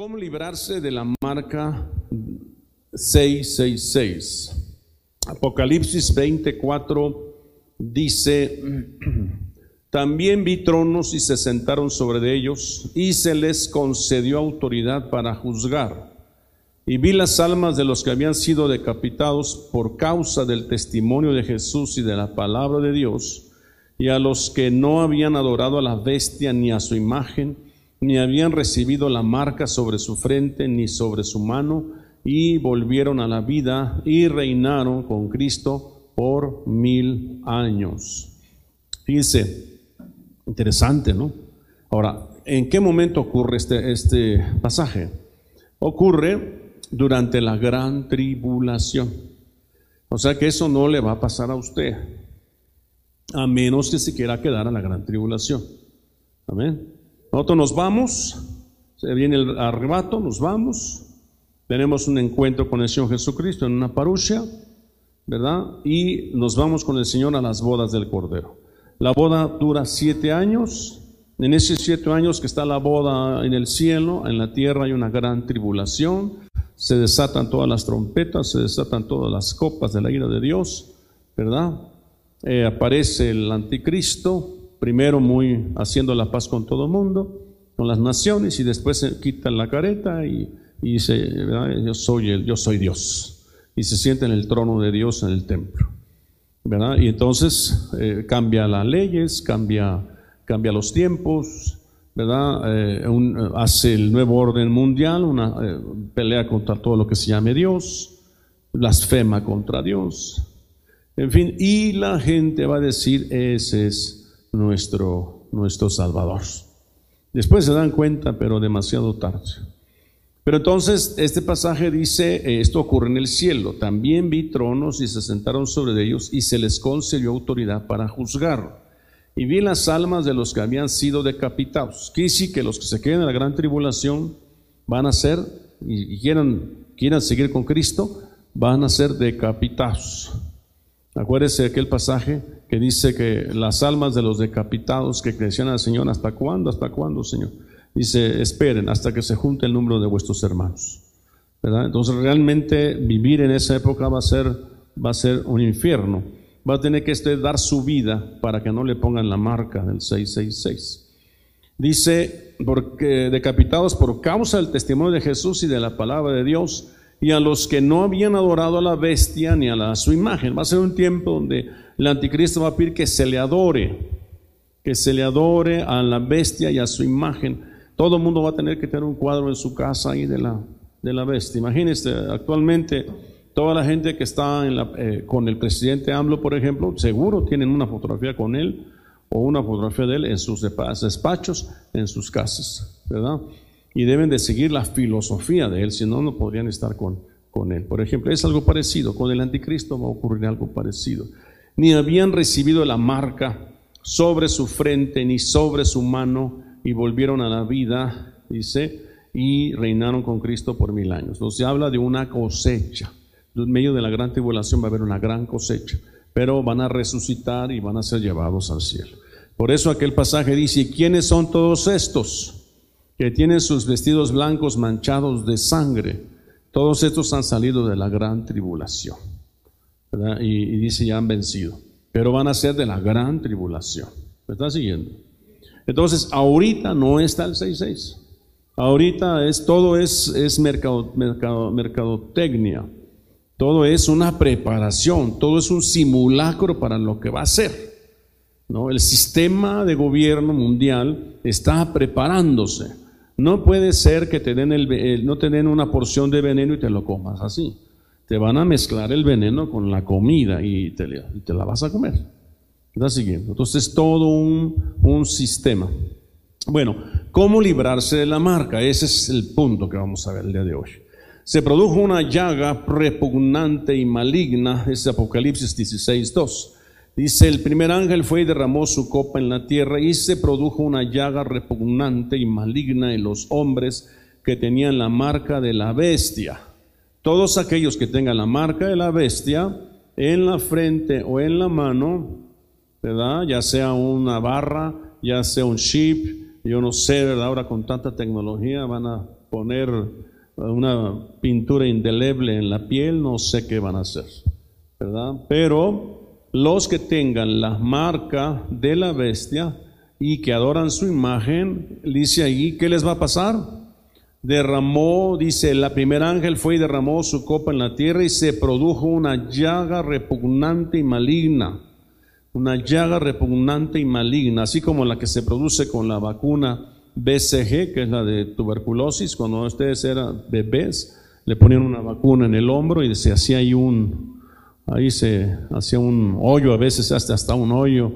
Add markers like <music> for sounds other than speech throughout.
¿Cómo librarse de la marca 666? Apocalipsis 24 dice, también vi tronos y se sentaron sobre ellos y se les concedió autoridad para juzgar. Y vi las almas de los que habían sido decapitados por causa del testimonio de Jesús y de la palabra de Dios, y a los que no habían adorado a la bestia ni a su imagen, ni habían recibido la marca sobre su frente ni sobre su mano, y volvieron a la vida y reinaron con Cristo por mil años. Fíjense, interesante, ¿no? Ahora, ¿en qué momento ocurre este, este pasaje? Ocurre durante la gran tribulación. O sea que eso no le va a pasar a usted, a menos que se quiera quedar a la gran tribulación. Amén. Nosotros nos vamos, se viene el arrebato, nos vamos, tenemos un encuentro con el Señor Jesucristo en una parusia, ¿verdad? Y nos vamos con el Señor a las bodas del Cordero. La boda dura siete años. En esos siete años que está la boda en el cielo, en la tierra hay una gran tribulación. Se desatan todas las trompetas, se desatan todas las copas de la ira de Dios, ¿verdad? Eh, aparece el anticristo, primero muy haciendo la paz con todo el mundo, con las naciones, y después se quita la careta y, dice, yo soy, el, yo soy Dios. Y se siente en el trono de Dios en el templo. ¿verdad? Y entonces eh, cambia las leyes, cambia, cambia los tiempos, ¿verdad? Eh, hace el nuevo orden mundial, una eh, pelea contra todo lo que se llame Dios, blasfema contra Dios, en fin, y la gente va a decir, ese es nuestro, nuestro Salvador. Después se dan cuenta, pero demasiado tarde. Pero entonces este pasaje dice, eh, esto ocurre en el cielo, también vi tronos y se sentaron sobre ellos y se les concedió autoridad para juzgar. Y vi las almas de los que habían sido decapitados. Que sí que los que se queden en la gran tribulación van a ser, y, quieran, quieran seguir con Cristo, van a ser decapitados. Acuérdese de aquel pasaje que dice que las almas de los decapitados que crecían al Señor, ¿hasta cuándo? ¿Hasta cuándo, Señor? Dice, esperen hasta que se junte el número de vuestros hermanos. Entonces realmente vivir en esa época va a ser, va a ser un infierno. Va a tener que usted dar su vida para que no le pongan la marca del 666. Dice, porque decapitados por causa del testimonio de Jesús y de la palabra de Dios, y a los que no habían adorado a la bestia ni a la, su imagen. Va a ser un tiempo donde el anticristo va a pedir que se le adore, que se le adore a la bestia y a su imagen. Todo el mundo va a tener que tener un cuadro en su casa ahí de la, de la bestia. Imagínense, actualmente toda la gente que está eh, con el presidente AMLO, por ejemplo, seguro tienen una fotografía con él o una fotografía de él en sus despachos, en sus casas, ¿verdad? Y deben de seguir la filosofía de él, si no, no podrían estar con, con él. Por ejemplo, es algo parecido, con el anticristo va a ocurrir algo parecido ni habían recibido la marca sobre su frente ni sobre su mano y volvieron a la vida, dice, y reinaron con Cristo por mil años. Entonces habla de una cosecha. En medio de la gran tribulación va a haber una gran cosecha, pero van a resucitar y van a ser llevados al cielo. Por eso aquel pasaje dice, ¿quiénes son todos estos que tienen sus vestidos blancos manchados de sangre? Todos estos han salido de la gran tribulación. Y, dice ya han vencido, pero van a ser de la gran tribulación. ¿Me está siguiendo? Entonces, ahorita no está el 6.6. Ahorita es, todo es, es mercado, mercado, mercadotecnia. Todo es una preparación, todo es un simulacro para lo que va a ser. ¿no? El sistema de gobierno mundial está preparándose. No puede ser que te den el, no te den una porción de veneno y te lo comas así te van a mezclar el veneno con la comida y te, la vas a comer. ¿Está siguiendo? Entonces, todo un, un sistema. Bueno, ¿cómo librarse de la marca? Ese es el punto que vamos a ver el día de hoy. Se produjo una llaga repugnante y maligna, es Apocalipsis 16, 2. Dice, el primer ángel fue y derramó su copa en la tierra y se produjo una llaga repugnante y maligna en los hombres que tenían la marca de la bestia todos aquellos que tengan la marca de la bestia en la frente o en la mano, ¿verdad? Ya sea una barra, ya sea un chip, yo no sé, ¿verdad? Ahora con tanta tecnología van a poner una pintura indeleble en la piel, no sé qué van a hacer, ¿verdad? Pero los que tengan la marca de la bestia y que adoran su imagen, dice ahí, ¿qué les va a pasar? Derramó, dice, la primer ángel fue y derramó su copa en la tierra y se produjo una llaga repugnante y maligna, una llaga repugnante y maligna, así como la que se produce con la vacuna BCG, que es la de tuberculosis, cuando ustedes eran bebés, le ponían una vacuna en el hombro y se hacía ahí un, ahí se hacía un hoyo, a veces hasta, hasta un hoyo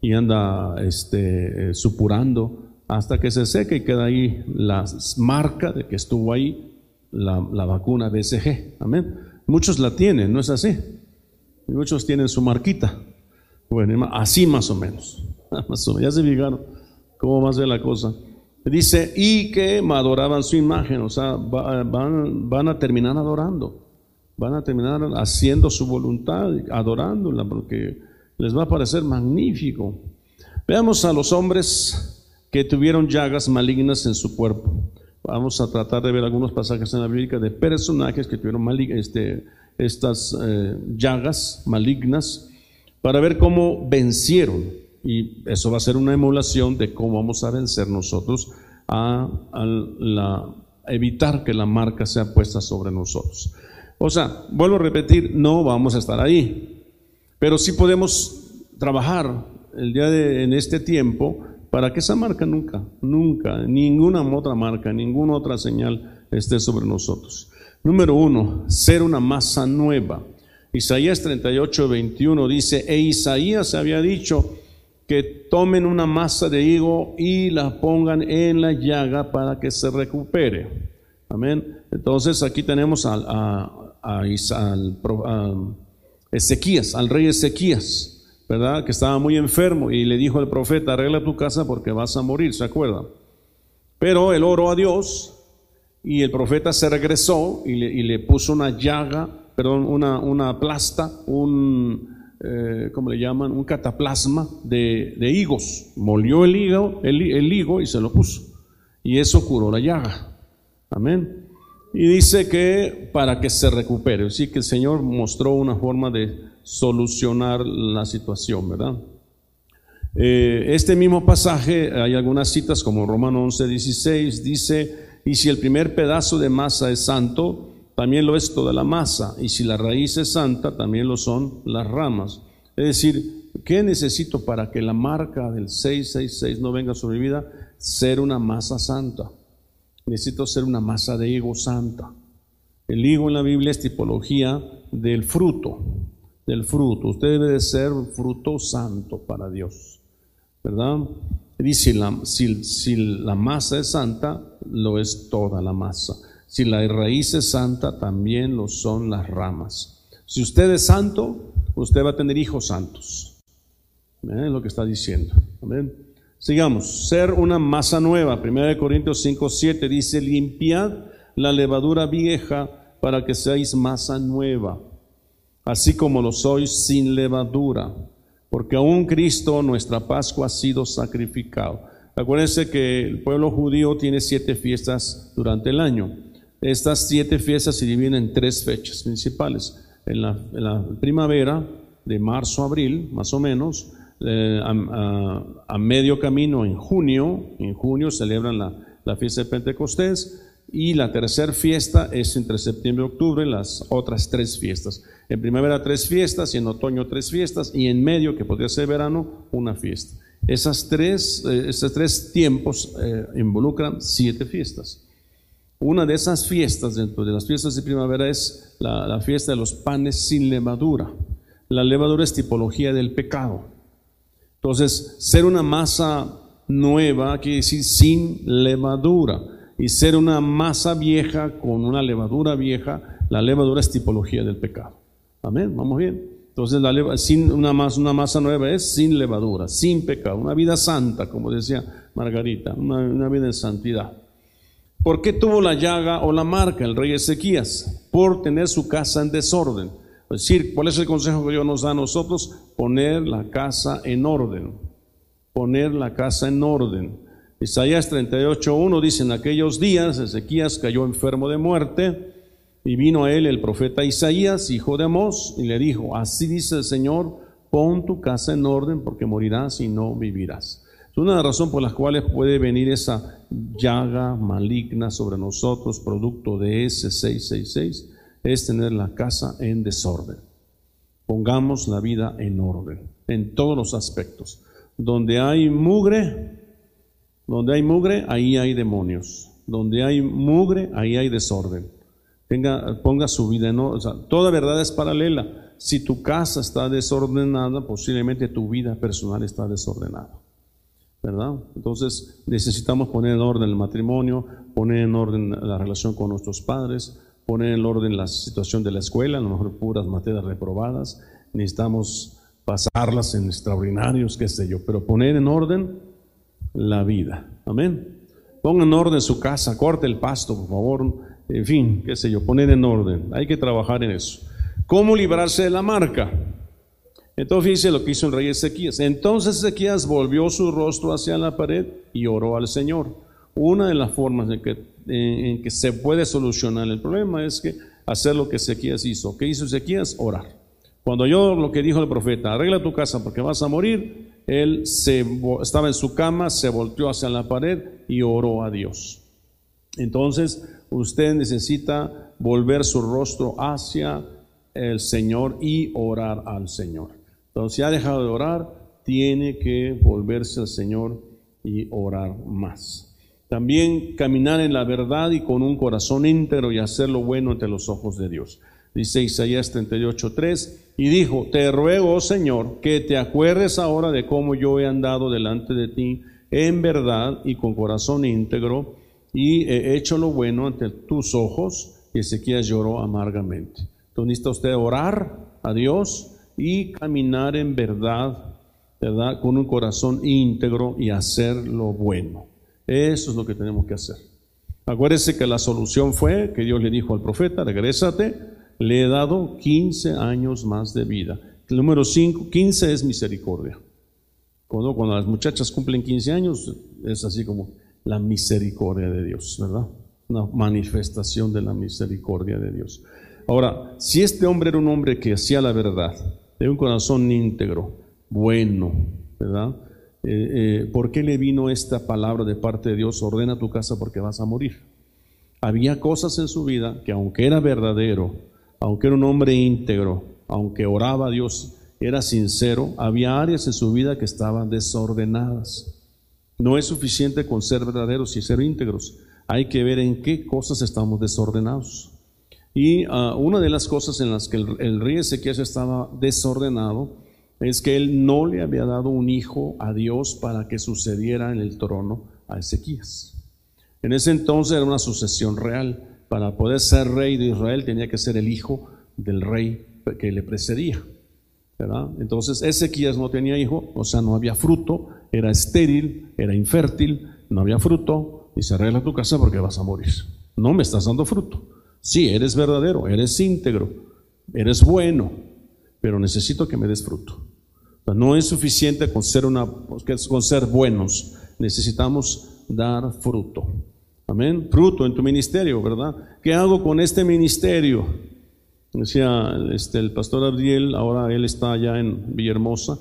y anda este, eh, supurando hasta que se seque y queda ahí la marca de que estuvo ahí la, vacuna BCG. Amén. Muchos la tienen, ¿no es así? muchos tienen su marquita. Bueno, así más o menos. <laughs> Más o menos. Ya se fijaron cómo va a ser la cosa. Dice, y que adoraban su imagen, o sea, van, van a terminar adorando, van a terminar haciendo su voluntad, adorándola, porque les va a parecer magnífico. Veamos a los hombres que tuvieron llagas malignas en su cuerpo. Vamos a tratar de ver algunos pasajes en la Biblia de personajes que tuvieron este, estas eh, llagas malignas para ver cómo vencieron y eso va a ser una emulación de cómo vamos a vencer nosotros a, evitar que la marca sea puesta sobre nosotros. O sea, vuelvo a repetir, no vamos a estar ahí, pero sí podemos trabajar el día de, en este tiempo para que esa marca nunca, nunca, ninguna otra marca, ninguna otra señal esté sobre nosotros. Número uno, ser una masa nueva. Isaías 38, 21 dice, e Isaías había dicho, que tomen una masa de higo y la pongan en la llaga para que se recupere. Amén. Entonces aquí tenemos a, Ezequías, al rey Ezequías, ¿verdad? Que estaba muy enfermo y le dijo al profeta, arregla tu casa porque vas a morir, ¿se acuerda? Pero él oró a Dios y el profeta se regresó y le, y le puso una llaga, perdón, una, una plasta, un, eh, ¿cómo le llaman? Un cataplasma de, higos. Molió el higo, el, higo y se lo puso. Y eso curó la llaga. Amén. Y dice que para que se recupere. Así que el Señor mostró una forma de solucionar la situación, ¿verdad? Eh, este mismo pasaje, hay algunas citas como Romano 11, 16, dice, y si el primer pedazo de masa es santo, también lo es toda la masa, y si la raíz es santa, también lo son las ramas. Es decir, ¿qué necesito para que la marca del 666 no venga sobre mi vida? Ser una masa santa. Necesito ser una masa de higo santa. El higo en la Biblia es tipología del fruto, del fruto. Usted debe de ser fruto santo para Dios, ¿verdad? Dice, si, si la masa es santa, lo es toda la masa. Si la raíz es santa, también lo son las ramas. Si usted es santo, usted va a tener hijos santos. Es lo que está diciendo. Amén. Sigamos. Ser una masa nueva. 1 Corintios 5, 7 dice, limpiad la levadura vieja para que seáis masa nueva, así como lo sois sin levadura, porque aún Cristo, nuestra Pascua, ha sido sacrificado. Acuérdense que el pueblo judío tiene siete fiestas durante el año. Estas siete fiestas se dividen en tres fechas principales. En la, primavera, de marzo a abril, más o menos, eh, a, medio camino en junio, en junio celebran la, fiesta de Pentecostés, y la tercera fiesta es entre septiembre y octubre, las otras tres fiestas. En primavera tres fiestas, y en otoño tres fiestas, y en medio, que podría ser verano, una fiesta. Esas tres, eh, esos tres tiempos eh, involucran siete fiestas. Una de esas fiestas, dentro de las fiestas de primavera, es la, fiesta de los panes sin levadura. La levadura es tipología del pecado. Entonces, ser una masa nueva quiere decir sin levadura. Y ser una masa vieja con una levadura vieja, la levadura es tipología del pecado. Amén, vamos bien. Entonces, la sin una, masa, una masa nueva es sin levadura, sin pecado, una vida santa, como decía Margarita, una vida en santidad. ¿Por qué tuvo la llaga o la marca el rey Ezequías? Por tener su casa en desorden. Es decir, ¿cuál es el consejo que Dios nos da a nosotros? Poner la casa en orden. Poner la casa en orden. Isaías 38.1 dice, en aquellos días Ezequías cayó enfermo de muerte y vino a él el profeta Isaías, hijo de Amós, y le dijo, así dice el Señor, pon tu casa en orden porque morirás y no vivirás. Es una razones por las cuales puede venir esa llaga maligna sobre nosotros, producto de ese 666, es tener la casa en desorden. Pongamos la vida en orden, en todos los aspectos. Donde hay mugre, donde hay mugre, ahí hay demonios. Donde hay mugre, ahí hay desorden. Ponga su vida en orden. toda verdad es paralela. Si tu casa está desordenada, posiblemente tu vida personal está desordenada. ¿Verdad? Entonces necesitamos poner en orden el matrimonio, poner en orden la relación con nuestros padres, poner en orden la situación de la escuela, a lo mejor puras materias reprobadas. Necesitamos pasarlas en extraordinarios, qué sé yo, pero poner en orden la vida. Amén. Ponga en orden su casa, corte el pasto, por favor. En fin, qué sé yo, poner en orden. Hay que trabajar en eso. ¿Cómo librarse de la marca? Entonces dice lo que hizo el rey Ezequías. Entonces Ezequías volvió su rostro hacia la pared y oró al Señor. Una de las formas en que, en que se puede solucionar el problema es que hacer lo que Ezequías hizo. ¿Qué hizo Ezequías? Orar. Cuando yo lo que dijo el profeta, arregla tu casa porque vas a morir, él estaba en su cama, se volteó hacia la pared y oró a Dios. Entonces, usted necesita volver su rostro hacia el Señor y orar al Señor. Entonces, si ha dejado de orar, tiene que volverse al Señor y orar más. También caminar en la verdad y con un corazón íntegro y hacer lo bueno ante los ojos de Dios. Dice Isaías 38:3, y dijo, te ruego, oh Señor, que te acuerdes ahora de cómo yo he andado delante de ti en verdad y con corazón íntegro, y he hecho lo bueno ante tus ojos. Y Ezequías lloró amargamente. Entonces necesita usted orar a Dios y caminar en verdad, ¿verdad? Con un corazón íntegro y hacer lo bueno. Eso es lo que tenemos que hacer. Acuérdese que la solución fue que Dios le dijo al profeta, regrésate, le he dado 15 años más de vida. El número 5, 15 es misericordia. Cuando, cuando las muchachas cumplen 15 años, es así como la misericordia de Dios, ¿verdad? Una manifestación de la misericordia de Dios. Ahora, si este hombre era un hombre que hacía la verdad, de un corazón íntegro, bueno, ¿verdad? Eh, eh, ¿Por qué le vino esta palabra de parte de Dios? Ordena tu casa porque vas a morir. Había cosas en su vida que aunque era verdadero, aunque era un hombre íntegro, aunque oraba a Dios, era sincero, había áreas en su vida que estaban desordenadas. No es suficiente con ser verdaderos y ser íntegros. Hay que ver en qué cosas estamos desordenados. Y ah, una de las cosas en las que el, el rey Ezequiel estaba desordenado es que él no le había dado un hijo a Dios para que sucediera en el trono a Ezequías. En ese entonces era una sucesión real. Para poder ser rey de Israel tenía que ser el hijo del rey que le precedía. ¿verdad? Entonces Ezequías no tenía hijo, o sea, no había fruto, era estéril, era infértil, no había fruto, y se arregla tu casa porque vas a morir. No me estás dando fruto. Sí, eres verdadero, eres íntegro, eres bueno, pero necesito que me des fruto. no es suficiente con ser, una, con ser buenos, necesitamos dar fruto. Amén. Fruto en tu ministerio, ¿verdad? ¿Qué hago con este ministerio? Decía este, el pastor Abdiel, ahora él está allá en Villahermosa,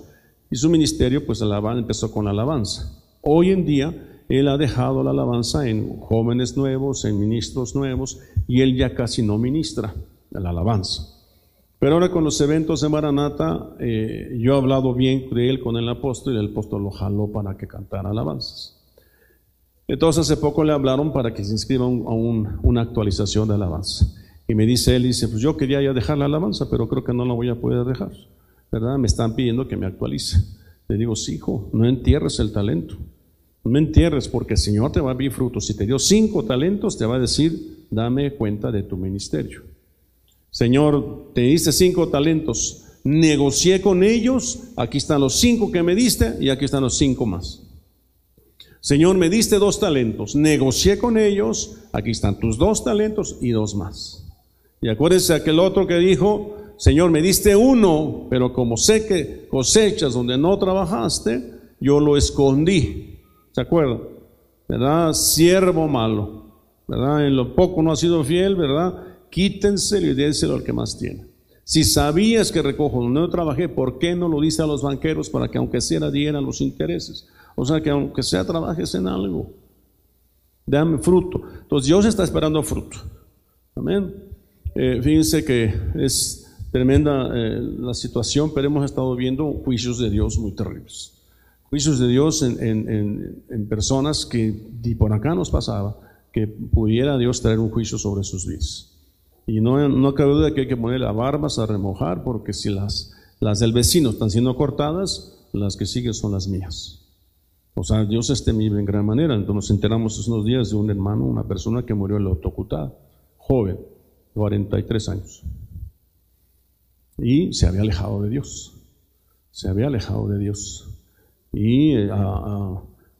y su ministerio, pues empezó con la alabanza. Hoy en día, él ha dejado la alabanza en jóvenes nuevos, en ministros nuevos, y él ya casi no ministra la alabanza. Pero ahora con los eventos de Maranata, eh, yo he hablado bien de él con el apóstol y el apóstol lo jaló para que cantara alabanzas. Entonces hace poco le hablaron para que se inscriba a una actualización de alabanza. Y me dice él, dice, pues yo quería ya dejar la alabanza, pero creo que no la voy a poder dejar. ¿Verdad? Me están pidiendo que me actualice. Le digo, sí, hijo, no entierres el talento. No entierres porque el Señor te va a dar frutos. Si te dio cinco talentos, te va a decir, dame cuenta de tu ministerio. Señor, te diste cinco talentos, negocié con ellos, aquí están los cinco que me diste y aquí están los cinco más. Señor, me diste dos talentos, negocié con ellos, aquí están tus dos talentos y dos más. Y acuérdense aquel otro que dijo, Señor, me diste uno, pero como sé que cosechas donde no trabajaste, yo lo escondí. ¿Se acuerdan? ¿verdad? Siervo malo, ¿verdad? En lo poco no ha sido fiel, ¿verdad? Quítenselo y dénselo al que más tiene. Si sabías que recojo no trabajé, ¿por qué no lo dice a los banqueros para que aunque sea dieran los intereses? O sea, que aunque sea trabajes en algo, dame fruto. Entonces Dios está esperando fruto. Amén. Eh, fíjense que es tremenda eh, la situación, pero hemos estado viendo juicios de Dios muy terribles. Juicios de Dios en, personas que ni por acá nos pasaba que pudiera Dios traer un juicio sobre sus vidas. Y no, no cabe duda que hay que poner las barbas a remojar, porque si las, las del vecino están siendo cortadas, las que siguen son las mías. O sea, Dios es temible en gran manera. Entonces nos enteramos hace unos días de un hermano, una persona que murió en la autocutá, joven, 43 años. Y se había alejado de Dios. Se había alejado de Dios. Y eh,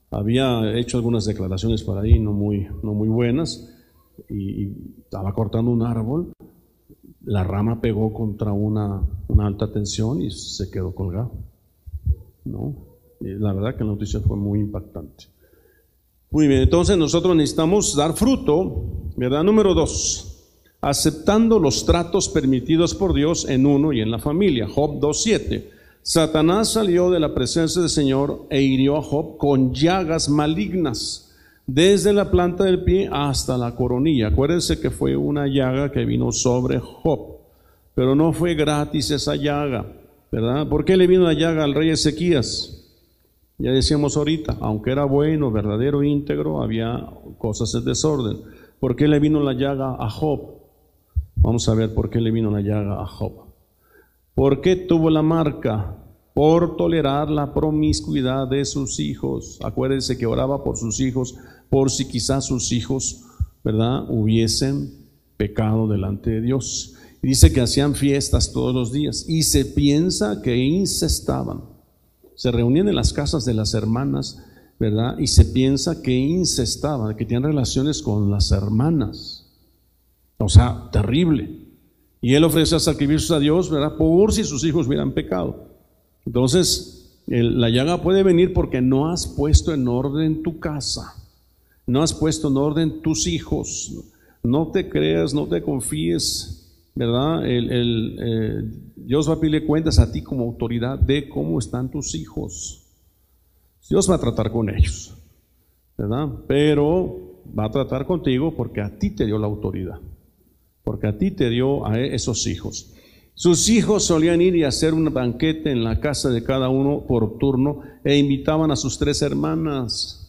había hecho algunas declaraciones por ahí no muy, no muy buenas y, estaba cortando un árbol, la rama pegó contra una, alta tensión y se quedó colgado. ¿no? la verdad que la noticia fue muy impactante. Muy bien, entonces nosotros necesitamos dar fruto, ¿verdad? Número dos, aceptando los tratos permitidos por Dios en uno y en la familia. Job 2.7. Satanás salió de la presencia del Señor e hirió a Job con llagas malignas desde la planta del pie hasta la coronilla. Acuérdense que fue una llaga que vino sobre Job, pero no fue gratis esa llaga, ¿verdad? ¿Por qué le vino la llaga al rey Ezequías? Ya decíamos ahorita, aunque era bueno, verdadero, íntegro, había cosas en desorden. ¿Por qué le vino la llaga a Job? Vamos a ver por qué le vino la llaga a Job. ¿Por qué tuvo la marca? Por tolerar la promiscuidad de sus hijos. Acuérdense que oraba por sus hijos por si quizás sus hijos, ¿verdad?, hubiesen pecado delante de Dios. Dice que hacían fiestas todos los días y se piensa que incestaban. Se reunían en las casas de las hermanas, ¿verdad? Y se piensa que incestaban, que tenían relaciones con las hermanas. O sea, terrible. Y él ofrecía sacrificios a Dios, ¿verdad? Por si sus hijos hubieran pecado. Entonces, la llaga puede venir porque no has puesto en orden tu casa no has puesto en orden tus hijos, no te creas, no te confíes, ¿verdad? El, eh, Dios va a pedirle cuentas a ti como autoridad de cómo están tus hijos. Dios va a tratar con ellos, ¿verdad? Pero va a tratar contigo porque a ti te dio la autoridad, porque a ti te dio a esos hijos. Sus hijos solían ir y hacer un banquete en la casa de cada uno por turno e invitaban a sus tres hermanas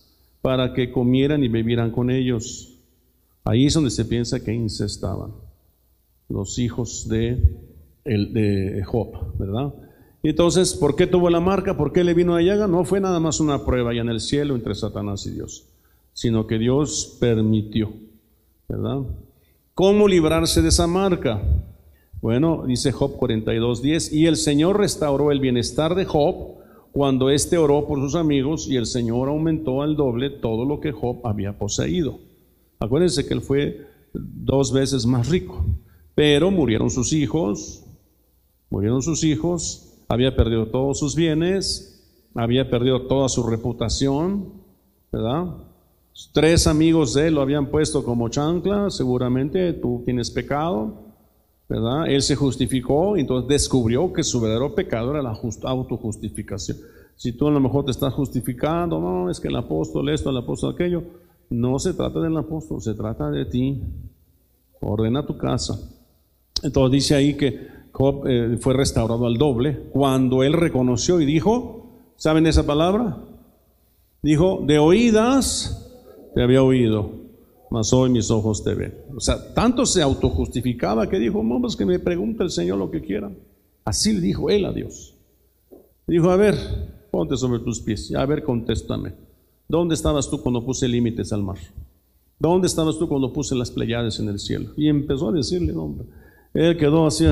para que comieran y bebieran con ellos. Ahí es donde se piensa que incestaban los hijos de, Job, ¿verdad? Entonces, ¿por qué tuvo la marca? ¿Por qué le vino la llaga? No fue nada más una prueba allá en el cielo entre Satanás y Dios, sino que Dios permitió, ¿verdad? ¿Cómo librarse de esa marca? Bueno, dice Job 42.10, y el Señor restauró el bienestar de Job cuando éste oró por sus amigos y el Señor aumentó al doble todo lo que Job había poseído. Acuérdense que él fue dos veces más rico, pero murieron sus hijos, murieron sus hijos, había perdido todos sus bienes, había perdido toda su reputación, ¿verdad? Tres amigos de él lo habían puesto como chancla, seguramente tú tienes pecado, ¿verdad? Él se justificó entonces descubrió que su verdadero pecado era la autojustificación. Si tú a lo mejor te estás justificando, no, es que el apóstol esto, el apóstol aquello, no se trata del apóstol, se trata de ti. Ordena tu casa. Entonces dice ahí que Job eh, fue restaurado al doble cuando él reconoció y dijo, ¿saben esa palabra? Dijo, de oídas te había oído, mas hoy mis ojos te ven. O sea, tanto se autojustificaba que dijo, vamos que me pregunte el Señor lo que quiera. Así le dijo él a Dios. Dijo, a ver, ponte sobre tus pies, a ver, contéstame. ¿Dónde estabas tú cuando puse límites al mar? ¿Dónde estabas tú cuando puse las pleiades en el cielo? Y empezó a decirle, hombre, él quedó así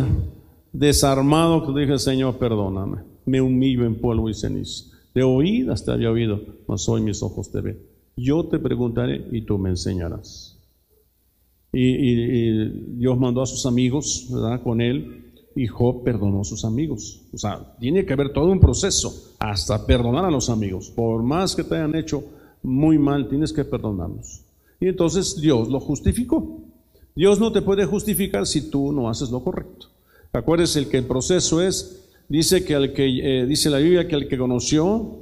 desarmado, que dije, Señor, perdóname, me humillo en polvo y ceniza. De oídas te había oído, mas hoy mis ojos te ven yo te preguntaré y tú me enseñarás. Y, Dios mandó a sus amigos, ¿verdad? Con él, y Job perdonó a sus amigos. O sea, tiene que haber todo un proceso hasta perdonar a los amigos. Por más que te hayan hecho muy mal, tienes que perdonarnos. Y entonces Dios lo justificó. Dios no te puede justificar si tú no haces lo correcto. Acuérdese que el proceso es, dice que al que, eh, dice la Biblia que al que conoció,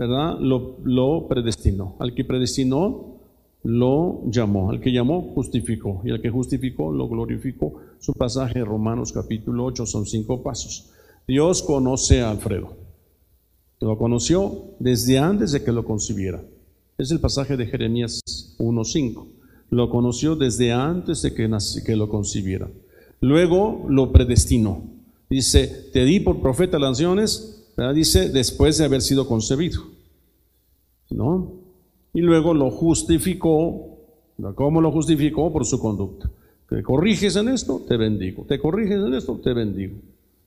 ¿verdad? Lo, predestinó. Al que predestinó, lo llamó. Al que llamó, justificó. Y al que justificó, lo glorificó. Su pasaje Romanos capítulo 8 son cinco pasos. Dios conoce a Alfredo. Lo conoció desde antes de que lo concibiera. Es el pasaje de Jeremías 1.5. Lo conoció desde antes de que, que lo concibiera. Luego lo predestinó. Dice, te di por profeta las naciones, dice, después de haber sido concebido. ¿No? Y luego lo justificó. ¿Cómo lo justificó? Por su conducta. Te corriges en esto, te bendigo. Te corriges en esto, te bendigo.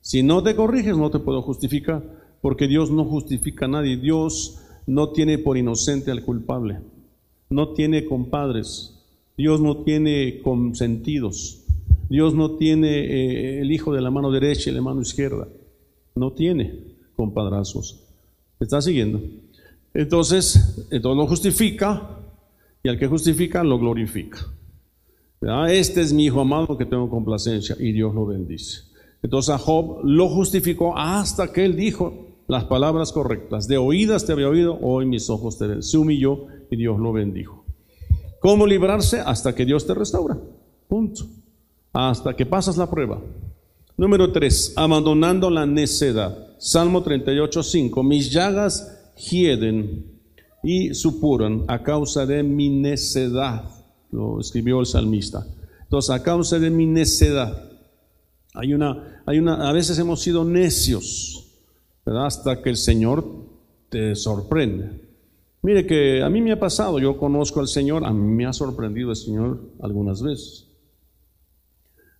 Si no te corriges, no te puedo justificar, porque Dios no justifica a nadie. Dios no tiene por inocente al culpable. No tiene compadres. Dios no tiene consentidos. Dios no tiene eh, el hijo de la mano derecha y la mano izquierda. No tiene compadrazos. ¿Está siguiendo? Entonces, entonces lo justifica y al que justifica lo glorifica. Este es mi hijo amado que tengo complacencia y Dios lo bendice. Entonces a Job lo justificó hasta que él dijo las palabras correctas. De oídas te había oído, hoy mis ojos te ven. Se humilló y Dios lo bendijo. ¿Cómo librarse? Hasta que Dios te restaura. Punto. Hasta que pasas la prueba. Número 3. Abandonando la necedad. Salmo 38, 5. Mis llagas hieden y supuran a causa de mi necedad. Lo escribió el salmista. Entonces, a causa de mi necedad. Hay una, hay una, a veces hemos sido necios. Hasta que el Señor te sorprende. Mire que a mí me ha pasado, yo conozco al Señor, a mí me ha sorprendido el Señor algunas veces.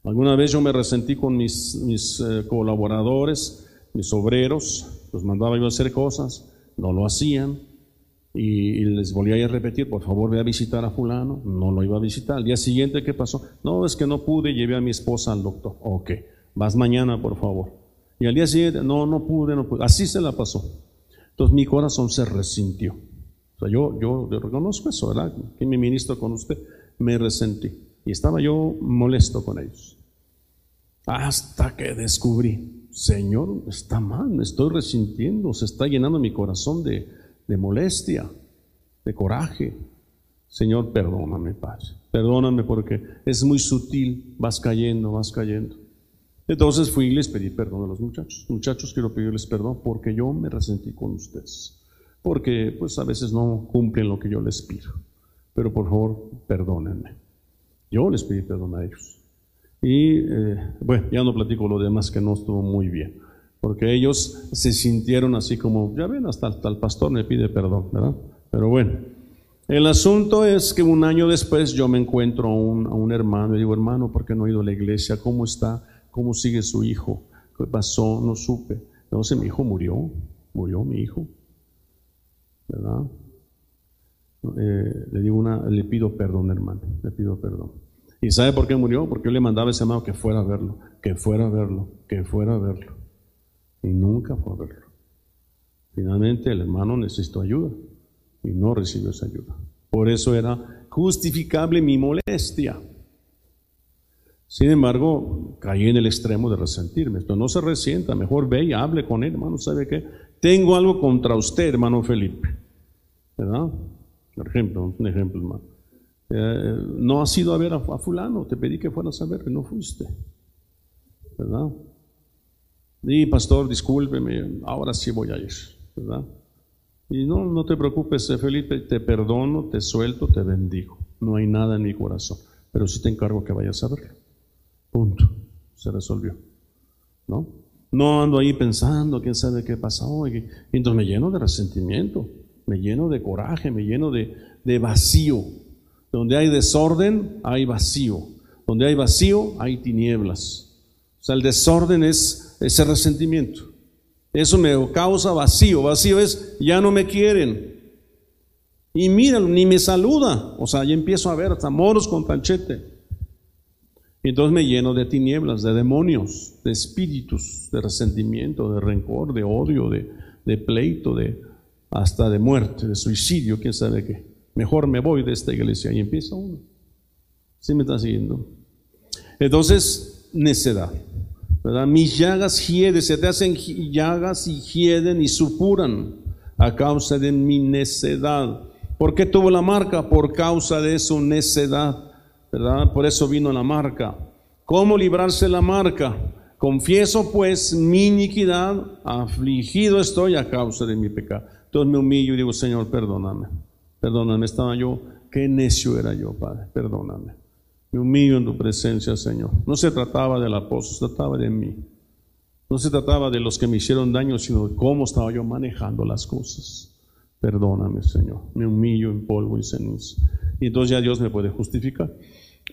Alguna vez yo me resentí con mis, mis eh, colaboradores, mis obreros, los mandaba yo a hacer cosas, no lo hacían, y, les volvía a repetir, por favor ve a visitar a fulano, no lo iba a visitar. Al día siguiente, ¿qué pasó? No, es que no pude, llevé a mi esposa al doctor. Ok, vas mañana, por favor. Y al día siguiente, no, no pude, no pude. Así se la pasó. Entonces mi corazón se resintió. O sea, yo, yo, reconozco eso, ¿verdad? Que mi ministro con usted me resentí. Y estaba yo molesto con ellos. Hasta que descubrí, Señor, está mal, me estoy resintiendo, se está llenando mi corazón de, molestia, de coraje. Señor, perdóname, Padre. Perdóname porque es muy sutil, vas cayendo, vas cayendo. Entonces fui y les pedí perdón a los muchachos. Muchachos, quiero pedirles perdón porque yo me resentí con ustedes. Porque pues a veces no cumplen lo que yo les pido. Pero por favor, perdónenme. Yo les pedí perdón a ellos. Y eh, bueno, ya no platico lo demás que no estuvo muy bien porque ellos se sintieron así como, ya ven, hasta, el pastor me pide perdón, ¿verdad? Pero bueno, el asunto es que un año después yo me encuentro a un, hermano y digo, hermano, ¿por qué no he ido a la iglesia? ¿Cómo está? ¿Cómo sigue su hijo? ¿Qué pasó? No supe. Sé, mi hijo murió, murió mi hijo, ¿verdad? Eh, le digo una, le pido perdón, hermano, le pido perdón. ¿Y sabe por qué murió? Porque yo le mandaba a ese hermano que fuera a verlo, que fuera a verlo, que fuera a verlo y nunca fue a verlo. Finalmente el hermano necesitó ayuda y no recibió esa ayuda. Por eso era justificable mi molestia. Sin embargo, caí en el extremo de resentirme. Esto no se resienta, mejor ve y hable con él, hermano. ¿Sabe qué? Tengo algo contra usted, hermano Felipe. ¿Verdad? Por ejemplo, un ejemplo, hermano. Eh, no has ido a ver a, fulano, te pedí que fueras a ver y no fuiste. ¿Verdad? Y pastor, discúlpeme, ahora sí voy a ir, ¿verdad? Y no, no te preocupes, eh, Felipe, te perdono, te suelto, te bendigo. No hay nada en mi corazón, pero sí te encargo que vayas a verlo. Punto. Se resolvió. ¿No? No ando ahí pensando, quién sabe qué pasó. Y entonces me lleno de resentimiento, me lleno de coraje, me lleno de, de vacío. Donde hay desorden, hay vacío. Donde hay vacío, hay tinieblas. O sea, el desorden es ese resentimiento. Eso me causa vacío. Vacío es, ya no me quieren. Y míralo, ni me saluda. O sea, ya empiezo a ver hasta moros con panchete. Y entonces me lleno de tinieblas, de demonios, de espíritus, de resentimiento, de rencor, de odio, de, pleito, de, hasta de muerte, de suicidio, quién sabe qué. Mejor me voy de esta iglesia y empieza uno. ¿Sí me está siguiendo? Entonces, necedad. ¿verdad? Mis llagas hieden, se te hacen llagas y hieden y supuran a causa de mi necedad. ¿Por qué tuvo la marca? Por causa de su necedad, ¿verdad? Por eso vino la marca. ¿Cómo librarse la marca? Confieso pues mi iniquidad, afligido estoy a causa de mi pecado. Entonces me humillo y digo, Señor, perdóname. Perdóname, estaba yo, qué necio era yo, Padre, perdóname. Me humillo en tu presencia, Señor. No se trataba del apóstol, se trataba de mí. No se trataba de los que me hicieron daño, sino de cómo estaba yo manejando las cosas. Perdóname, Señor. Me humillo en polvo y ceniza. Y entonces ya Dios me puede justificar.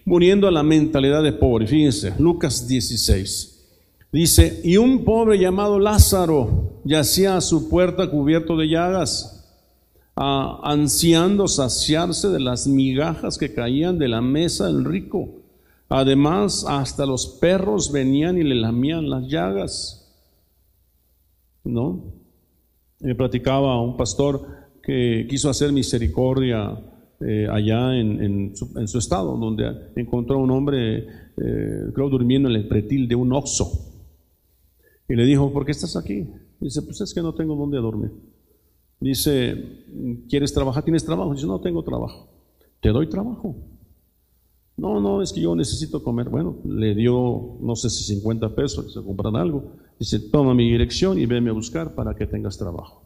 Muriendo a la mentalidad de pobre. Fíjense, Lucas 16. Dice, y un pobre llamado Lázaro yacía a su puerta cubierto de llagas ansiando saciarse de las migajas que caían de la mesa del rico. Además, hasta los perros venían y le lamían las llagas. ¿No? Me platicaba un pastor que quiso hacer misericordia eh, allá en, su, estado, donde encontró a un hombre, eh, creo, durmiendo en el pretil de un oxo. Y le dijo, ¿por qué estás aquí? dice, pues es que no tengo dónde dormir. Dice, ¿quieres trabajar? ¿Tienes trabajo? Dice, no tengo trabajo. Te doy trabajo. No, no, es que yo necesito comer. Bueno, le dio, no sé si 50 pesos, se compran algo. Dice, toma mi dirección y venme a buscar para que tengas trabajo.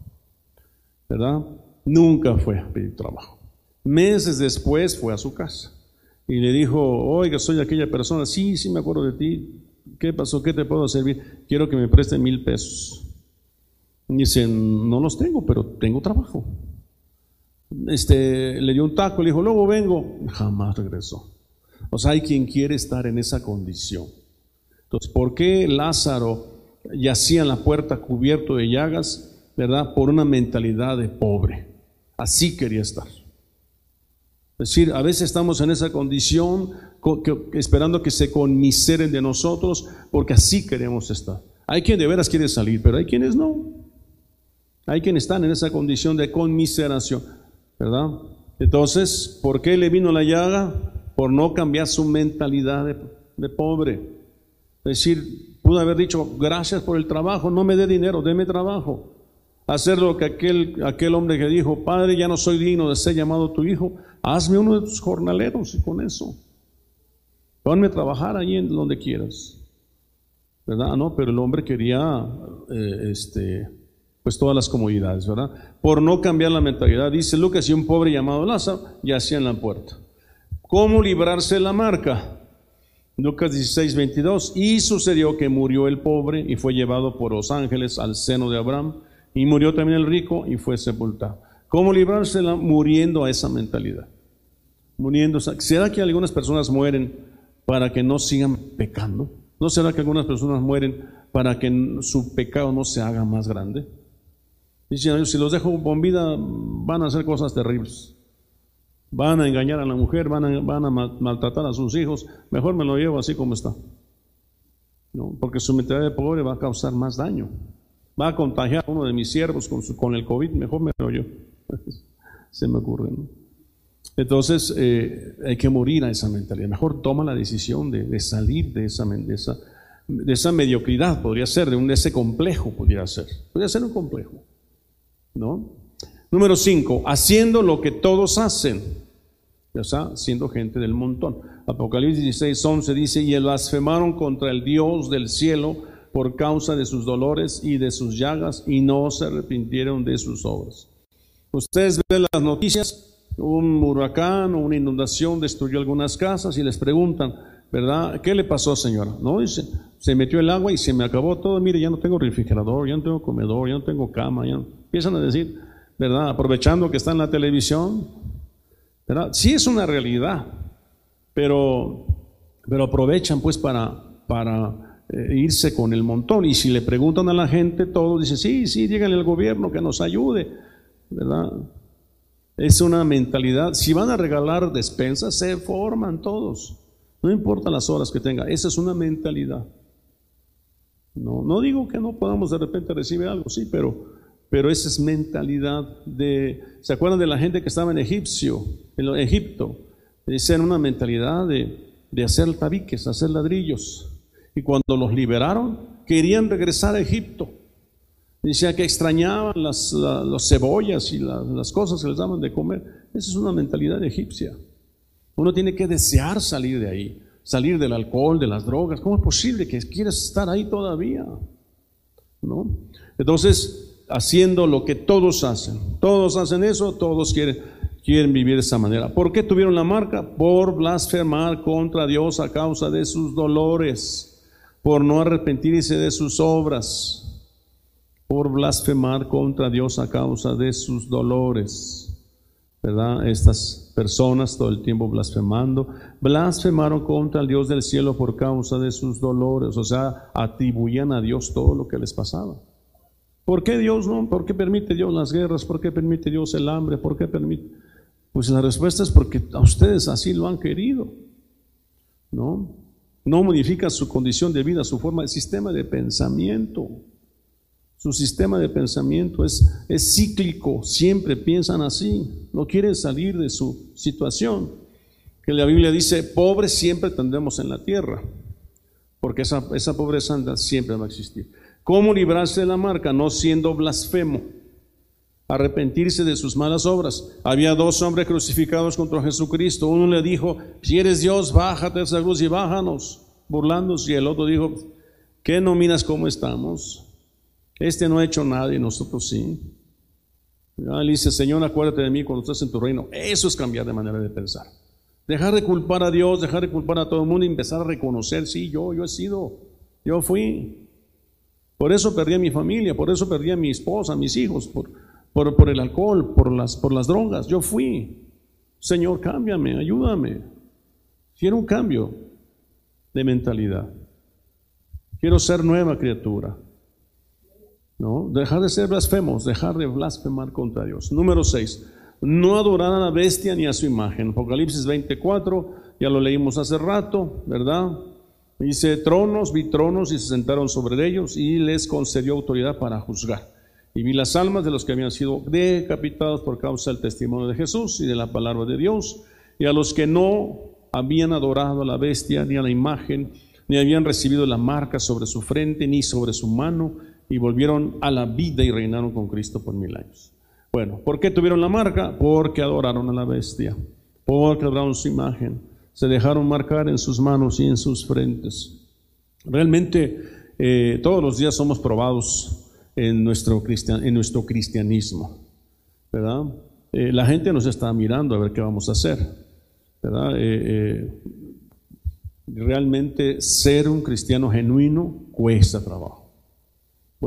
¿Verdad? Nunca fue a pedir trabajo. Meses después fue a su casa y le dijo, oiga, soy aquella persona. Sí, sí, me acuerdo de ti. ¿Qué pasó? ¿Qué te puedo servir? Quiero que me presten mil pesos. Dice, no los tengo, pero tengo trabajo. Este, le dio un taco, le dijo, luego vengo. Jamás regresó. O sea, hay quien quiere estar en esa condición. Entonces, ¿por qué Lázaro yacía en la puerta cubierto de llagas? ¿Verdad? Por una mentalidad de pobre. Así quería estar. Es decir, a veces estamos en esa condición esperando que se conmiseren de nosotros porque así queremos estar. Hay quien de veras quiere salir, pero hay quienes no. Hay quienes están en esa condición de conmiseración, ¿verdad? Entonces, ¿por qué le vino la llaga? Por no cambiar su mentalidad de, pobre. Es decir, pudo haber dicho, gracias por el trabajo, no me dé dinero, déme trabajo. Hacer lo que aquel, aquel hombre que dijo, Padre, ya no soy digno de ser llamado tu hijo, hazme uno de tus jornaleros y con eso. Ponme a trabajar ahí en donde quieras. ¿Verdad? No, pero el hombre quería eh, este, pues todas las comodidades, ¿verdad? Por no cambiar la mentalidad. Dice Lucas, y un pobre llamado Lázaro yacía en la puerta. ¿Cómo librarse de la marca? Lucas 16, 22. Y sucedió que murió el pobre y fue llevado por los ángeles al seno de Abraham. Y murió también el rico y fue sepultado. ¿Cómo librarse muriendo a esa mentalidad? Muriendo. ¿Será que algunas personas mueren para que no sigan pecando? ¿No será que algunas personas mueren para que su pecado no se haga más grande? Dicen, si los dejo con vida, van a hacer cosas terribles. Van a engañar a la mujer, van a, maltratar a sus hijos. Mejor me lo llevo así como está. ¿No? Porque su mentalidad de pobre va a causar más daño. Va a contagiar a uno de mis siervos con, el COVID. Mejor me lo llevo. <laughs> Se me ocurre. Entonces, eh, hay que morir a esa mentalidad. Mejor toma la decisión de, salir de esa, de esa, de esa mediocridad, podría ser, de, un, de ese complejo, podría ser. Podría ser un complejo. ¿No? Número 5, haciendo lo que todos hacen, ya está, siendo gente del montón. Apocalipsis 16, 11 dice, y blasfemaron contra el Dios del cielo por causa de sus dolores y de sus llagas, y no se arrepintieron de sus obras. Ustedes ven las noticias, un huracán o una inundación destruyó algunas casas y les preguntan, ¿verdad? ¿Qué le pasó, señora? No, dice, se metió el agua y se me acabó todo. Mire, ya no tengo refrigerador, ya no tengo comedor, ya no tengo cama. Ya Empiezan a decir, ¿verdad? Aprovechando que está en la televisión, ¿verdad? Sí es una realidad, pero, pero aprovechan pues para, para eh, irse con el montón. Y si le preguntan a la gente, todos dicen, sí, sí, díganle al gobierno que nos ayude, ¿verdad? Es una mentalidad. Si van a regalar despensas, se forman todos. No importa las horas que tenga, esa es una mentalidad. No, no digo que no podamos de repente recibir algo, sí, pero, pero esa es mentalidad de, ¿se acuerdan de la gente que estaba en Egipcio, en Egipto? Esa era una mentalidad de, de hacer tabiques, hacer ladrillos. Y cuando los liberaron, querían regresar a Egipto. Decía que extrañaban las, cebollas y las cosas que les daban de comer. Esa es una mentalidad egipcia. Uno tiene que desear salir de ahí, salir del alcohol, de las drogas. ¿Cómo es posible que quieras estar ahí todavía? ¿No? Entonces, haciendo lo que todos hacen. Todos hacen eso, todos quieren, quieren vivir de esa manera. ¿Por qué tuvieron la marca? Por blasfemar contra Dios a causa de sus dolores, por no arrepentirse de sus obras por blasfemar contra Dios a causa de sus dolores. ¿Verdad? Estas personas todo el tiempo blasfemando, blasfemaron contra el Dios del cielo por causa de sus dolores, o sea, atribuían a Dios todo lo que les pasaba. ¿Por qué Dios no? ¿Por qué permite Dios las guerras? ¿Por qué permite Dios el hambre? ¿Por qué permite? Pues la respuesta es porque a ustedes así lo han querido. ¿No? No modifica su condición de vida, su forma, el sistema de pensamiento. Su sistema de pensamiento es, es cíclico, siempre piensan así, no quieren salir de su situación. Que la Biblia dice, pobres siempre tendremos en la tierra, porque esa, esa pobreza siempre va a existir. ¿Cómo librarse de la marca? No siendo blasfemo, arrepentirse de sus malas obras. Había dos hombres crucificados contra Jesucristo. Uno le dijo, si eres Dios, bájate de esa cruz y bájanos, burlándose. Y el otro dijo, ¿qué no miras cómo estamos? Este no ha hecho nada y nosotros sí. Él dice, Señor, acuérdate de mí cuando estés en tu reino. Eso es cambiar de manera de pensar. Dejar de culpar a Dios, dejar de culpar a todo el mundo y empezar a reconocer, sí, yo, yo he sido, yo fui. Por eso perdí a mi familia, por eso perdí a mi esposa, a mis hijos, por, por, por el alcohol, por las, por las drogas. Yo fui. Señor, cámbiame, ayúdame. Quiero un cambio de mentalidad. Quiero ser nueva criatura. ¿No? Dejar de ser blasfemos, dejar de blasfemar contra Dios. Número 6. No adorar a la bestia ni a su imagen. Apocalipsis 24, ya lo leímos hace rato, ¿verdad? Dice, tronos, vi tronos y se sentaron sobre ellos y les concedió autoridad para juzgar. Y vi las almas de los que habían sido decapitados por causa del testimonio de Jesús y de la palabra de Dios, y a los que no habían adorado a la bestia ni a la imagen, ni habían recibido la marca sobre su frente ni sobre su mano, y volvieron a la vida y reinaron con Cristo por mil años. Bueno, ¿por qué tuvieron la marca? Porque adoraron a la bestia, porque adoraron su imagen, se dejaron marcar en sus manos y en sus frentes. Realmente eh, todos los días somos probados en nuestro, cristianismo, ¿verdad? Eh, la gente nos está mirando a ver qué vamos a hacer, ¿verdad? Eh, realmente ser un cristiano genuino cuesta trabajo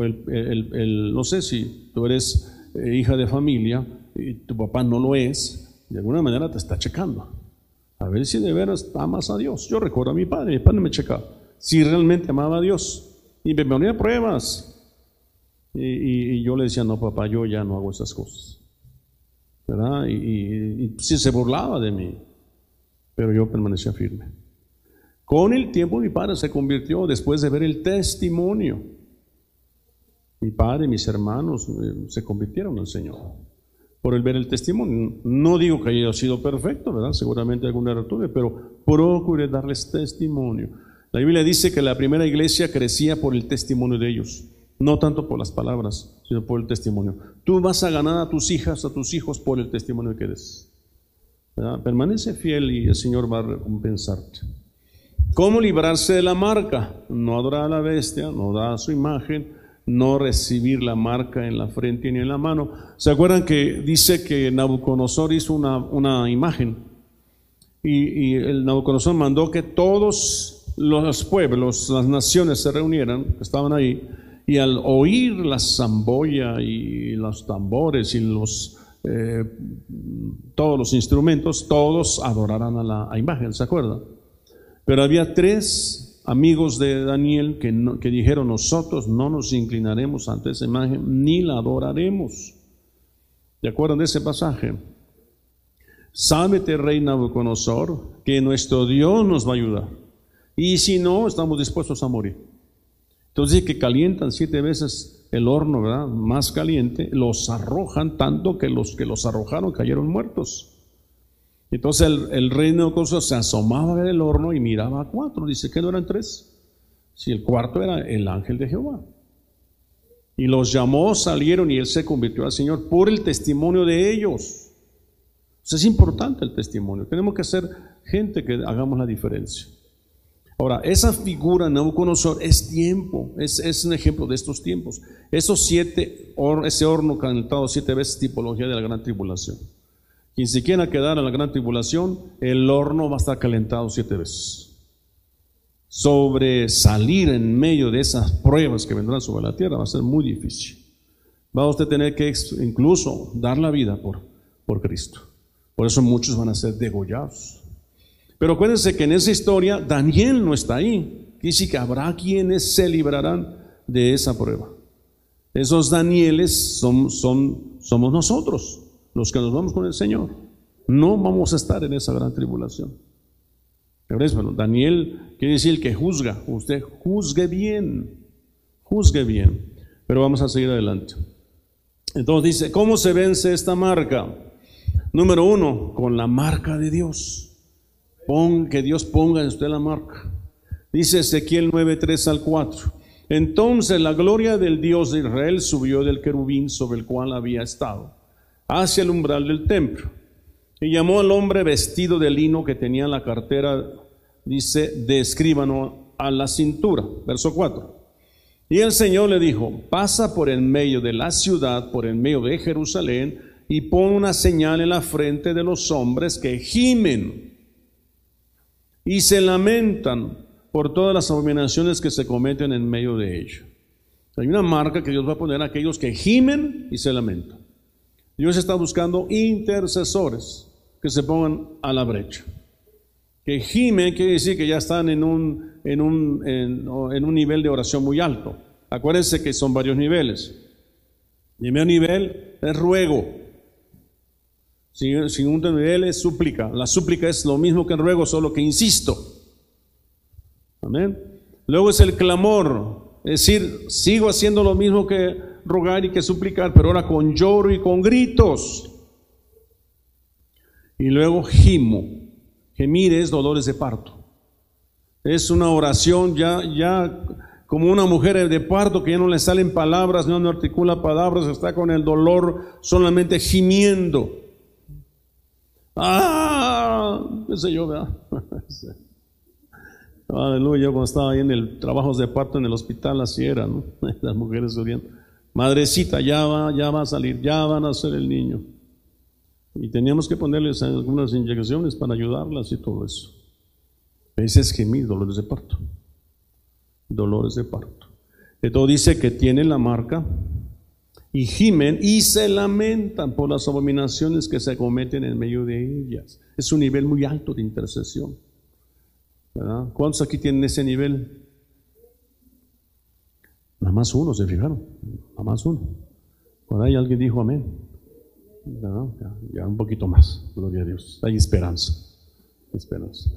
el, no sé si tú eres eh, hija de familia y tu papá no lo es, de alguna manera te está checando. A ver si de veras amas a Dios. Yo recuerdo a mi padre, mi padre me checaba si realmente amaba a Dios. Y me ponía pruebas. Y, yo le decía, no, papá, yo ya no hago esas cosas. ¿Verdad? Y, y, sí se burlaba de mí. Pero yo permanecía firme. Con el tiempo mi padre se convirtió después de ver el testimonio mi padre mis hermanos eh, se convirtieron al Señor por el ver el testimonio. No digo que haya sido perfecto, ¿verdad? Seguramente alguna error tuve, pero procuré darles testimonio. La Biblia dice que la primera iglesia crecía por el testimonio de ellos, no tanto por las palabras, sino por el testimonio. Tú vas a ganar a tus hijas, a tus hijos por el testimonio que des. Permanece fiel y el Señor va a recompensarte. ¿Cómo librarse de la marca? No adorar a la bestia, no dar su imagen, no recibir la marca en la frente ni en la mano. ¿Se acuerdan que dice que Nabucodonosor hizo una, imagen? Y, el Nabucodonosor mandó que todos los pueblos, las naciones se reunieran, que estaban ahí, y al oír la zamboya y los tambores y los, eh, todos los instrumentos, todos adoraran a la imagen, ¿se acuerdan? Pero había tres amigos de Daniel que, dijeron, nosotros no nos inclinaremos ante esa imagen ni la adoraremos. ¿De acuerdo de ese pasaje? Sábete, rey Nabucodonosor, que nuestro Dios nos va a ayudar. Y si no, estamos dispuestos a morir. Entonces que calientan siete veces el horno, ¿verdad? Más caliente, los arrojan tanto que los que los arrojaron cayeron muertos. Entonces el, el rey Neocoso se asomaba a ver el horno y miraba a cuatro. Dice que no eran tres. Si el cuarto era el ángel de Jehová. Y los llamó, salieron y él se convirtió al Señor por el testimonio de ellos. es importante el testimonio. Tenemos que ser gente que hagamos la diferencia. Ahora, esa figura Nabucodonosor es tiempo, es, es un ejemplo de estos tiempos. Esos siete, ese horno calentado siete veces, tipología de la gran tribulación. Quien se quiera quedar en la gran tribulación, el horno va a estar calentado siete veces. Sobre salir en medio de esas pruebas que vendrán sobre la tierra va a ser muy difícil. Va a usted tener que incluso dar la vida por, por Cristo. Por eso muchos van a ser degollados. Pero acuérdense que en esa historia Daniel no está ahí. Dice que habrá quienes se librarán de esa prueba. Esos Danieles son, son, somos nosotros, los que nos vamos con el Señor. No vamos a estar en esa gran tribulación. Bueno, Daniel quiere decir que juzga. Usted juzgue bien, juzgue bien. Pero vamos a seguir adelante. Entonces dice, ¿cómo se vence esta marca? Número uno, con la marca de Dios que Dios ponga en usted la marca. Dice Ezequiel 9, 3 al 4. Entonces la gloria del Dios de Israel subió del querubín sobre el cual había estado, hacia el umbral del templo. Y llamó al hombre vestido de lino que tenía la cartera, dice, de escribano a la cintura. Verso 4. Y el Señor le dijo, pasa por en medio de la ciudad, por en medio de Jerusalén, y pon una señal en la frente de los hombres que gimen y se lamentan por todas las abominaciones que se cometen en medio de ellos. Hay una marca que Dios va a poner a aquellos que gimen y se lamentan. Dios está buscando intercesores que se pongan a la brecha. Que gimen quiere decir que ya están en un, en un, en, un nivel de oración muy alto. Acuérdense que son varios niveles. El primer nivel es ruego. Segundo nivel es súplica. La súplica es lo mismo que el ruego, solo que insisto. Amén. Luego es el clamor. Es decir, sigo haciendo lo mismo que rogar y que suplicar, pero ahora con lloro y con gritos. Y luego gimo. Gemir es dolores de parto. Es una oración ya, ya como una mujer de parto que ya no le salen palabras, no, articula palabras, está con el dolor solamente gimiendo. ¡Ah! ¿Qué sé yo, ¿verdad? <laughs> Aleluya, cuando estaba ahí en el trabajo de parto en el hospital, así era, ¿no? <laughs> Las mujeres subiendo. Madrecita, ya va, ya va a salir, ya van a ser el niño. Y teníamos que ponerles algunas inyecciones para ayudarlas y todo eso. Ese es gemir, dolores de parto. Dolores de parto. Entonces dice que tiene la marca y gimen y se lamentan por las abominaciones que se cometen en medio de ellas. Es un nivel muy alto de intercesión. ¿Cuántos aquí tienen ese nivel? Nada más uno, ¿se fijaron? Nada más uno. Por ahí alguien dijo amén. Ya, un poquito más, gloria a Dios. Hay esperanza. esperanza.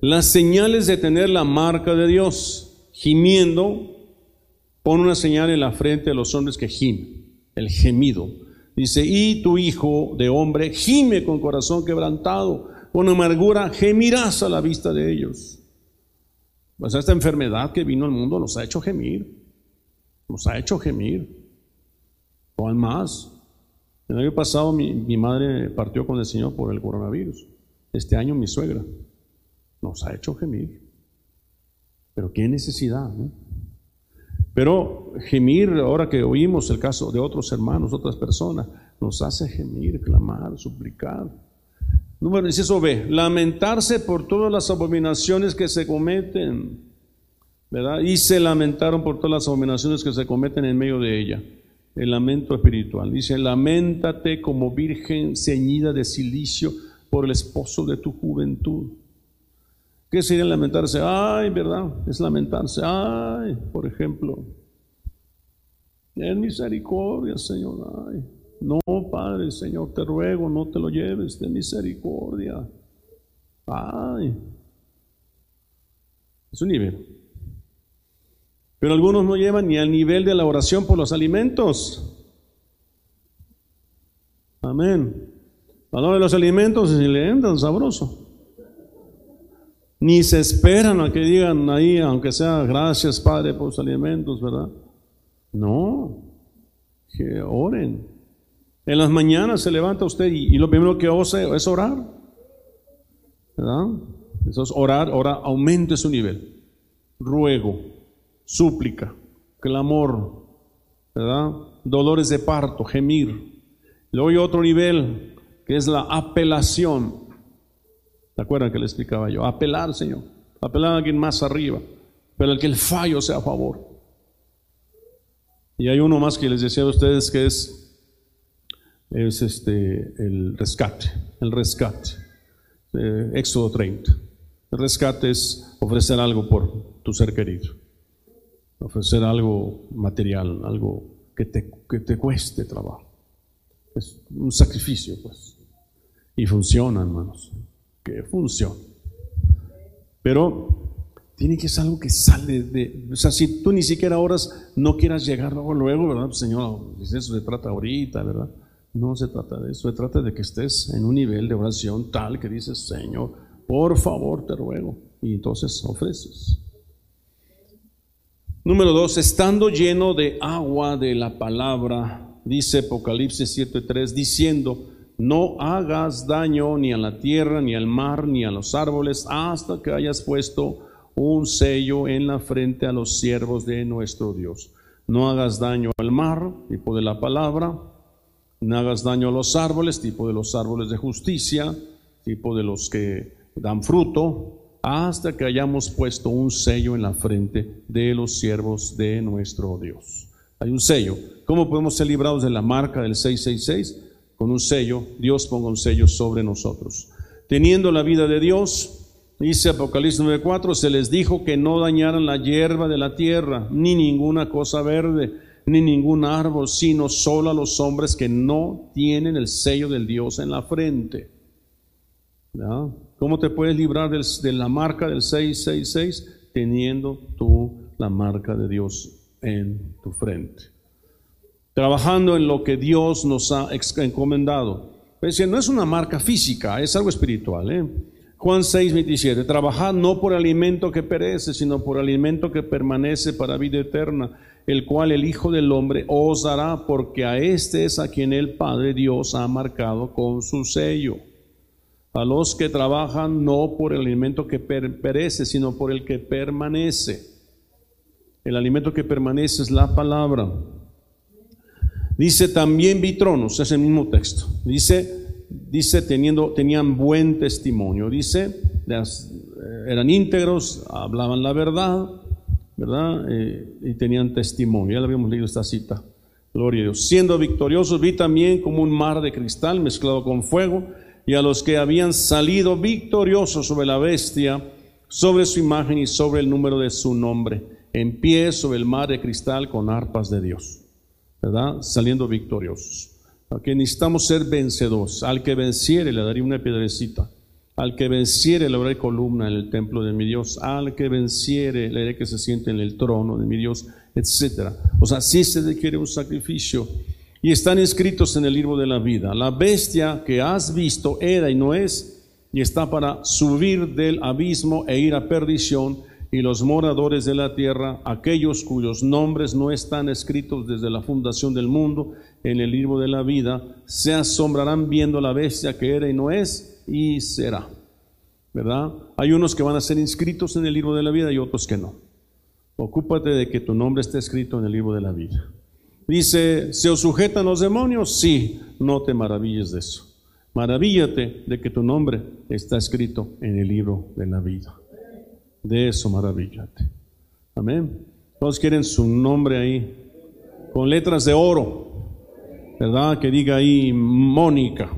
Las señales de tener la marca de Dios, gimiendo, pon una señal en la frente de los hombres que gimen el gemido. Dice, y tu hijo de hombre gime con corazón quebrantado, con amargura gemirás a la vista de ellos. Pues esta enfermedad que vino al mundo nos ha hecho gemir, nos ha hecho gemir. ¿Cuál más? El año pasado mi, mi, madre partió con el Señor por el coronavirus. Este año mi suegra nos ha hecho gemir. Pero qué necesidad. Pero gemir, ahora que oímos el caso de otros hermanos, otras personas, nos hace gemir, clamar, suplicar. Número eso B, lamentarse por todas las abominaciones que se cometen, Y se lamentaron por todas las abominaciones que se cometen en medio de ella. El lamento espiritual. Dice, lamentate como virgen ceñida de silicio por el esposo de tu juventud. ¿Qué sería lamentarse? Ay, ¿verdad? Es lamentarse. Ay, por ejemplo. En misericordia, Señor. Ay, no, Padre, Señor, te ruego, no te lo lleves de misericordia. Ay. Es un nivel. Pero algunos no llevan ni al nivel de la oración por los alimentos. Amén. A de los alimentos y le entran sabroso. Ni se esperan a que digan ahí, aunque sea gracias Padre por los alimentos, ¿verdad? No, que oren. En las mañanas se levanta usted y, lo primero que hace es orar. ¿Verdad? Eso es orar, orar, aumente su nivel. Ruego, súplica, clamor, ¿verdad? Dolores de parto, gemir. Luego hay otro nivel, que es la apelación. ¿Se acuerdan que le explicaba yo? Apelar, Señor. Apelar a alguien más arriba, pero el que el fallo sea a favor. Y hay uno más que les decía a ustedes que es, es este, el rescate, el rescate. Eh, Éxodo 30. El rescate es ofrecer algo por tu ser querido. Ofrecer algo material, algo que te, que te cueste trabajo. Es un sacrificio, pues. Y funciona, hermanos. Que funciona. Pero tiene que ser algo que sale de. O sea, si tú ni siquiera oras, no quieras llegar luego, ¿verdad? Pues, Señor, eso se trata ahorita, ¿verdad? No se trata de eso. Se trata de que estés en un nivel de oración tal que dices, Señor, por favor te ruego. Y entonces ofreces. Número dos, estando lleno de agua de la palabra, dice Apocalipsis 7.3, diciendo, no hagas daño ni a la tierra, ni al mar, ni a los árboles, hasta que hayas puesto un sello en la frente a los siervos de nuestro Dios. No hagas daño al mar, tipo de la palabra, no hagas daño a los árboles, tipo de los árboles de justicia, tipo de los que dan fruto, hasta que hayamos puesto un sello en la frente de los siervos de nuestro Dios. Hay un sello. ¿Cómo podemos ser librados de la marca del 666? con un sello, Dios ponga un sello sobre nosotros. Teniendo la vida de Dios, dice Apocalipsis 9:4, se les dijo que no dañaran la hierba de la tierra, ni ninguna cosa verde, ni ningún árbol, sino solo a los hombres que no tienen el sello del Dios en la frente. ¿Cómo te puedes librar de la marca del 666? Teniendo tú la marca de Dios en tu frente trabajando en lo que Dios nos ha encomendado. Pero no es una marca física, es algo espiritual. ¿eh? Juan 6, 27, trabajad no por alimento que perece, sino por alimento que permanece para vida eterna, el cual el Hijo del Hombre os dará, porque a este es a quien el Padre Dios ha marcado con su sello. A los que trabajan no por el alimento que perece, sino por el que permanece. El alimento que permanece es la palabra. Dice, también vi tronos, es el mismo texto. Dice, dice teniendo, tenían buen testimonio. Dice, eh, eran íntegros, hablaban la verdad, ¿verdad? Eh, y tenían testimonio. Ya lo habíamos leído esta cita. Gloria a Dios. Siendo victoriosos, vi también como un mar de cristal mezclado con fuego, y a los que habían salido victoriosos sobre la bestia, sobre su imagen y sobre el número de su nombre, en pie sobre el mar de cristal con arpas de Dios. ¿verdad? Saliendo victoriosos. Porque necesitamos ser vencedores. Al que venciere le daré una piedrecita. Al que venciere le daré columna en el templo de mi Dios. Al que venciere le haré que se siente en el trono de mi Dios, etc. O sea, si se requiere un sacrificio. Y están escritos en el libro de la vida. La bestia que has visto era y no es, y está para subir del abismo e ir a perdición y los moradores de la tierra, aquellos cuyos nombres no están escritos desde la fundación del mundo en el libro de la vida, se asombrarán viendo la bestia que era y no es y será. ¿Verdad? Hay unos que van a ser inscritos en el libro de la vida y otros que no. Ocúpate de que tu nombre esté escrito en el libro de la vida. Dice, ¿se os sujetan los demonios? Sí, no te maravilles de eso. Maravíllate de que tu nombre está escrito en el libro de la vida. De eso maravillate. Amén. Todos quieren su nombre ahí, con letras de oro, ¿verdad? Que diga ahí Mónica,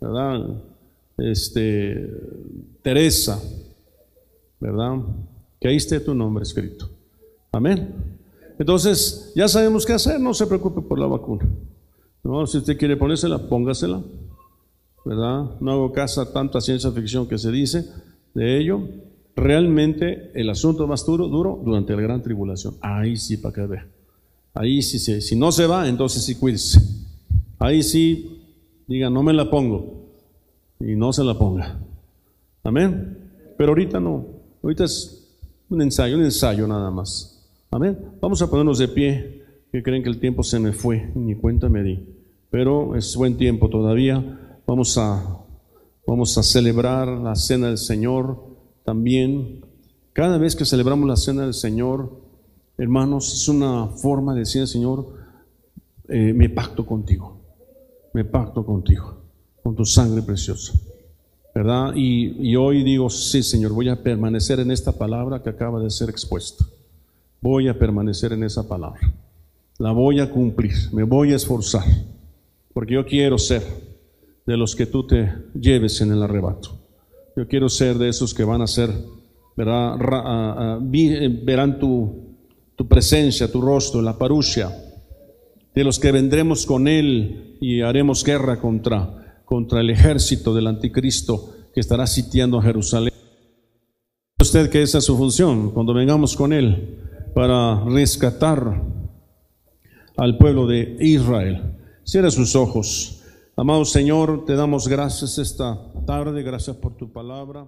¿verdad? Este, Teresa, ¿verdad? Que ahí esté tu nombre escrito. Amén. Entonces, ya sabemos qué hacer, no se preocupe por la vacuna. ¿No? Si usted quiere ponérsela, póngasela. ¿Verdad? No hago caso a tanta ciencia ficción que se dice de ello. Realmente el asunto más duro, duro durante la gran tribulación. Ahí sí, para que vea. Ahí sí, sí, si no se va, entonces sí cuídese. Ahí sí, diga, no me la pongo. Y no se la ponga. Amén. Pero ahorita no. Ahorita es un ensayo, un ensayo nada más. Amén. Vamos a ponernos de pie, que creen que el tiempo se me fue, ni cuenta me di. Pero es buen tiempo todavía. Vamos a, vamos a celebrar la cena del Señor también. Cada vez que celebramos la cena del Señor, hermanos, es una forma de decir Señor, eh, me pacto contigo, me pacto contigo, con tu sangre preciosa. ¿Verdad? Y hoy digo, sí, Señor, voy a permanecer en esta palabra que acaba de ser expuesta. Voy a permanecer en esa palabra. La voy a cumplir, me voy a esforzar, porque yo quiero ser de los que tú te lleves en el arrebato. Yo quiero ser de esos que van a ser. Eh, verán tu, presencia, tu rostro, la parusia, de los que vendremos con Él y haremos guerra contra, contra el ejército del anticristo que estará sitiando Jerusalén. Usted que esa es su función cuando vengamos con Él para rescatar al pueblo de Israel. Cierra sus ojos. Amado Señor, te damos gracias esta tarde, gracias por tu palabra.